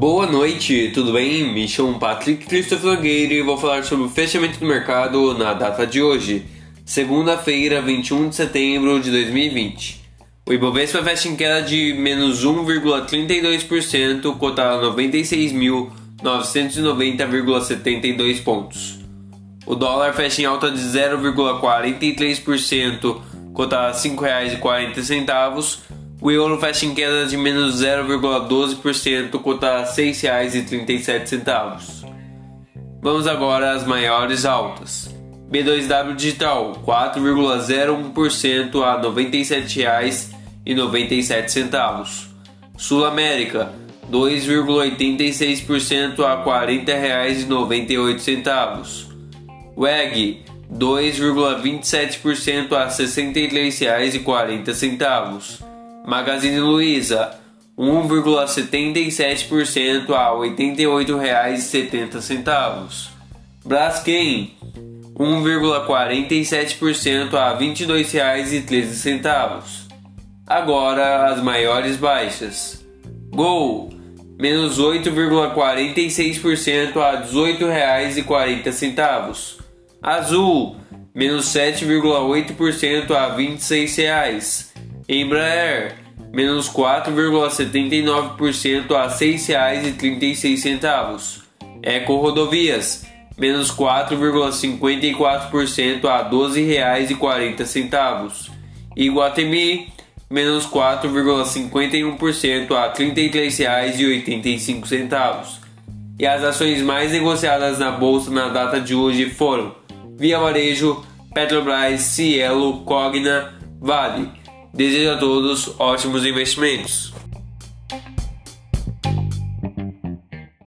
Boa noite, tudo bem? Me chamo Patrick Christopher Nogueira e vou falar sobre o fechamento do mercado na data de hoje, segunda-feira, 21 de setembro de 2020. O Ibovespa fecha em queda de menos 1,32%, cotado a 96.990,72 pontos. O dólar fecha em alta de 0,43%, cotado a R$ 5,40 o euro fecha em queda de menos 0,12%, cota a R$ 6,37. Vamos agora às maiores altas. B2W Digital 4,01% a R$ 97,97. Sul América 2,86% a R$ 40,98. WEG 2,27% a R$ 63,40. Magazine Luiza 1,77% a R$ 88,70. Braskem 1,47% a R$ 22,13. Agora as maiores baixas. Gol menos 8,46% a R$ 18,40. Azul menos 7,8% a R$ 26,00. Embraer, menos 4,79% a R$ 6,36. Eco Rodovias, menos 4,54% a R$ 12,40. Iguatemi, menos 4,51% a R$ 33,85. E as ações mais negociadas na bolsa na data de hoje foram Via Varejo, Petrobras, Cielo, Cogna, Vale. Desejo a todos ótimos investimentos.